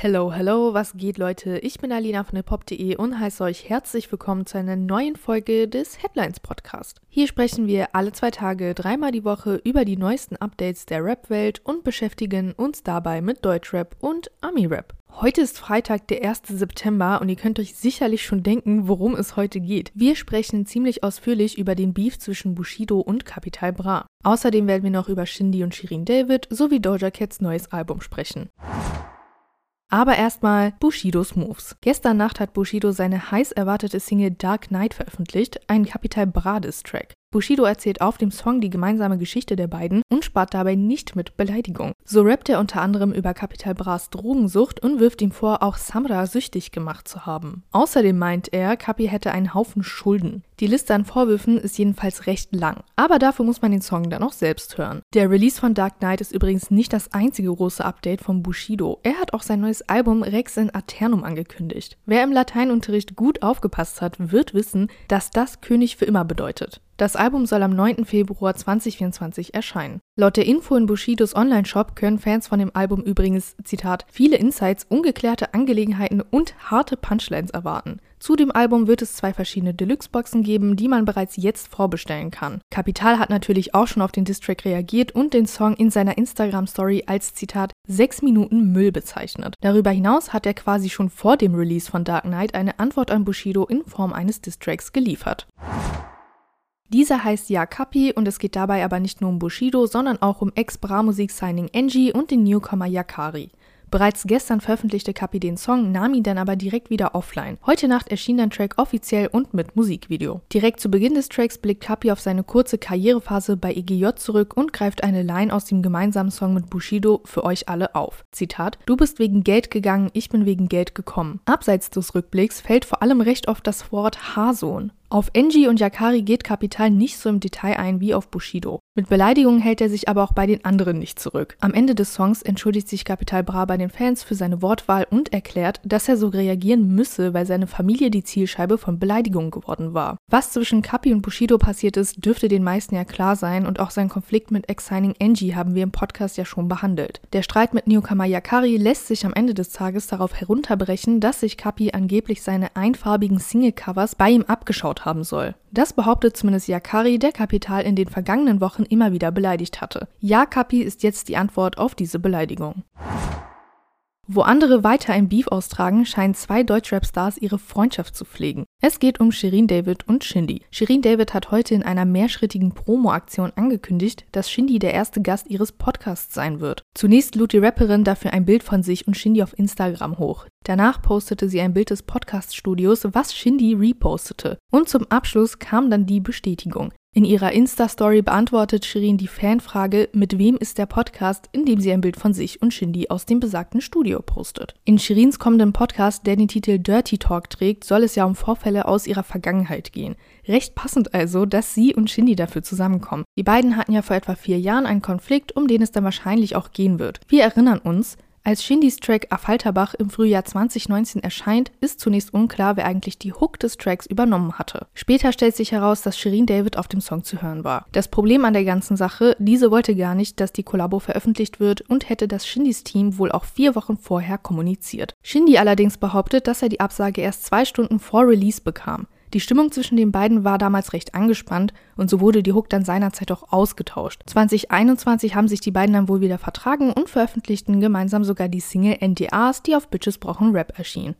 Hello, hello, was geht Leute? Ich bin Alina von hiphop.de und heiße euch herzlich willkommen zu einer neuen Folge des Headlines Podcast. Hier sprechen wir alle zwei Tage, dreimal die Woche über die neuesten Updates der Rap-Welt und beschäftigen uns dabei mit Deutschrap und Ami-Rap. Heute ist Freitag, der 1. September und ihr könnt euch sicherlich schon denken, worum es heute geht. Wir sprechen ziemlich ausführlich über den Beef zwischen Bushido und Capital Bra. Außerdem werden wir noch über Shindy und Shirin David sowie Doja Cats neues Album sprechen. Aber erstmal Bushidos Moves. Gestern Nacht hat Bushido seine heiß erwartete Single Dark Knight veröffentlicht, ein Capital Bradis Track. Bushido erzählt auf dem Song die gemeinsame Geschichte der beiden und spart dabei nicht mit Beleidigung. So rappt er unter anderem über Capital Bras Drogensucht und wirft ihm vor, auch Samra süchtig gemacht zu haben. Außerdem meint er, Capi hätte einen Haufen Schulden. Die Liste an Vorwürfen ist jedenfalls recht lang. Aber dafür muss man den Song dann auch selbst hören. Der Release von Dark Knight ist übrigens nicht das einzige große Update von Bushido. Er hat auch sein neues Album Rex in Aternum angekündigt. Wer im Lateinunterricht gut aufgepasst hat, wird wissen, dass das König für immer bedeutet. Das Album soll am 9. Februar 2024 erscheinen. Laut der Info in Bushidos Online-Shop können Fans von dem Album übrigens, Zitat, viele Insights, ungeklärte Angelegenheiten und harte Punchlines erwarten. Zu dem Album wird es zwei verschiedene Deluxe-Boxen geben, die man bereits jetzt vorbestellen kann. Capital hat natürlich auch schon auf den Distrack reagiert und den Song in seiner Instagram-Story als Zitat 6 Minuten Müll bezeichnet. Darüber hinaus hat er quasi schon vor dem Release von Dark Knight eine Antwort an Bushido in Form eines Distracks geliefert. Dieser heißt Yakapi und es geht dabei aber nicht nur um Bushido, sondern auch um Ex-Bra-Musik-Signing Angie und den Newcomer Yakari. Bereits gestern veröffentlichte Kapi den Song, nahm ihn dann aber direkt wieder offline. Heute Nacht erschien der Track offiziell und mit Musikvideo. Direkt zu Beginn des Tracks blickt Kapi auf seine kurze Karrierephase bei EGJ zurück und greift eine Line aus dem gemeinsamen Song mit Bushido für euch alle auf. Zitat: Du bist wegen Geld gegangen, ich bin wegen Geld gekommen. Abseits des Rückblicks fällt vor allem recht oft das Wort Haarsohn. Auf Enji und Yakari geht Kapital nicht so im Detail ein wie auf Bushido. Mit Beleidigungen hält er sich aber auch bei den anderen nicht zurück. Am Ende des Songs entschuldigt sich Kapital Bra bei den Fans für seine Wortwahl und erklärt, dass er so reagieren müsse, weil seine Familie die Zielscheibe von Beleidigungen geworden war. Was zwischen Kapi und Bushido passiert ist, dürfte den meisten ja klar sein und auch sein Konflikt mit Ex-Signing Enji haben wir im Podcast ja schon behandelt. Der Streit mit Newcomer Yakari lässt sich am Ende des Tages darauf herunterbrechen, dass sich Kapi angeblich seine einfarbigen Single-Covers bei ihm abgeschaut geklaut haben soll. Das behauptet zumindest Yakari, der Kapital in den vergangenen Wochen immer wieder beleidigt hatte. Ja, Kapi ist jetzt die Antwort auf diese Beleidigung. Wo andere weiter ein Beef austragen, scheinen zwei Deutschrap-Stars ihre Freundschaft zu pflegen. Es geht um Shirin David und Shindy. Shirin David hat heute in einer mehrschrittigen Promo-Aktion angekündigt, dass Shindy der erste Gast ihres Podcasts sein wird. Zunächst lud die Rapperin dafür ein Bild von sich und Shindy auf Instagram hoch. Danach postete sie ein Bild des Podcast-Studios, was Shindy repostete. Und zum Abschluss kam dann die Bestätigung. In ihrer Insta-Story beantwortet Shirin die Fanfrage, mit wem ist der Podcast, indem sie ein Bild von sich und Shindy aus dem besagten Studio postet. In Shirins kommenden Podcast, der den Titel Dirty Talk trägt, soll es ja um Vorfälle aus ihrer Vergangenheit gehen. Recht passend also, dass sie und Shindy dafür zusammenkommen. Die beiden hatten ja vor etwa vier Jahren einen Konflikt, um den es dann wahrscheinlich auch gehen wird. Wir erinnern uns, als Shindys Track Affalterbach im Frühjahr 2019 erscheint, ist zunächst unklar, wer eigentlich die Hook des Tracks übernommen hatte. Später stellt sich heraus, dass Shirin David auf dem Song zu hören war. Das Problem an der ganzen Sache, diese wollte gar nicht, dass die Kollabo veröffentlicht wird und hätte das Shindys Team wohl auch vier Wochen vorher kommuniziert. Shindy allerdings behauptet, dass er die Absage erst zwei Stunden vor Release bekam. Die Stimmung zwischen den beiden war damals recht angespannt und so wurde die Hook dann seinerzeit auch ausgetauscht. 2021 haben sich die beiden dann wohl wieder vertragen und veröffentlichten gemeinsam sogar die Single NDAs, die auf Bitches brauchen Rap erschien.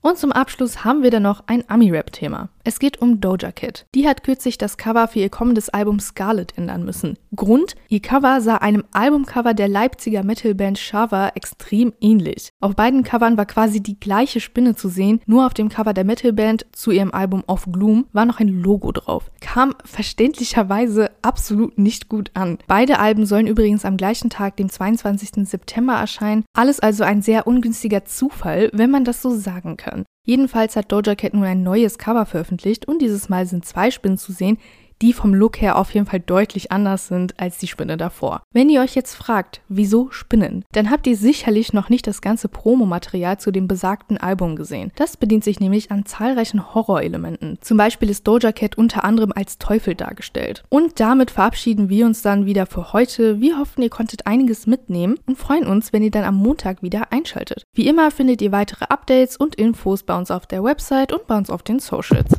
Und zum Abschluss haben wir dann noch ein Ami-Rap-Thema. Es geht um Doja Cat. Die hat kürzlich das Cover für ihr kommendes Album Scarlet ändern müssen. Grund? Ihr Cover sah einem Albumcover der Leipziger Metalband Shava extrem ähnlich. Auf beiden Covern war quasi die gleiche Spinne zu sehen, nur auf dem Cover der Metalband zu ihrem Album Of Gloom war noch ein Logo drauf. Kam verständlicherweise absolut nicht gut an. Beide Alben sollen übrigens am gleichen Tag, dem 22. September erscheinen. Alles also ein sehr ungünstiger Zufall, wenn man das so sagen kann. Jedenfalls hat Doja Cat nun ein neues Cover veröffentlicht und dieses Mal sind zwei Spinnen zu sehen, die vom Look her auf jeden Fall deutlich anders sind als die Spinne davor. Wenn ihr euch jetzt fragt, wieso Spinnen, dann habt ihr sicherlich noch nicht das ganze Promomaterial zu dem besagten Album gesehen. Das bedient sich nämlich an zahlreichen Horrorelementen. Zum Beispiel ist Doja Cat unter anderem als Teufel dargestellt. Und damit verabschieden wir uns dann wieder für heute. Wir hoffen, ihr konntet einiges mitnehmen und freuen uns, wenn ihr dann am Montag wieder einschaltet. Wie immer findet ihr weitere Updates und Infos bei uns auf der Website und bei uns auf den Socials.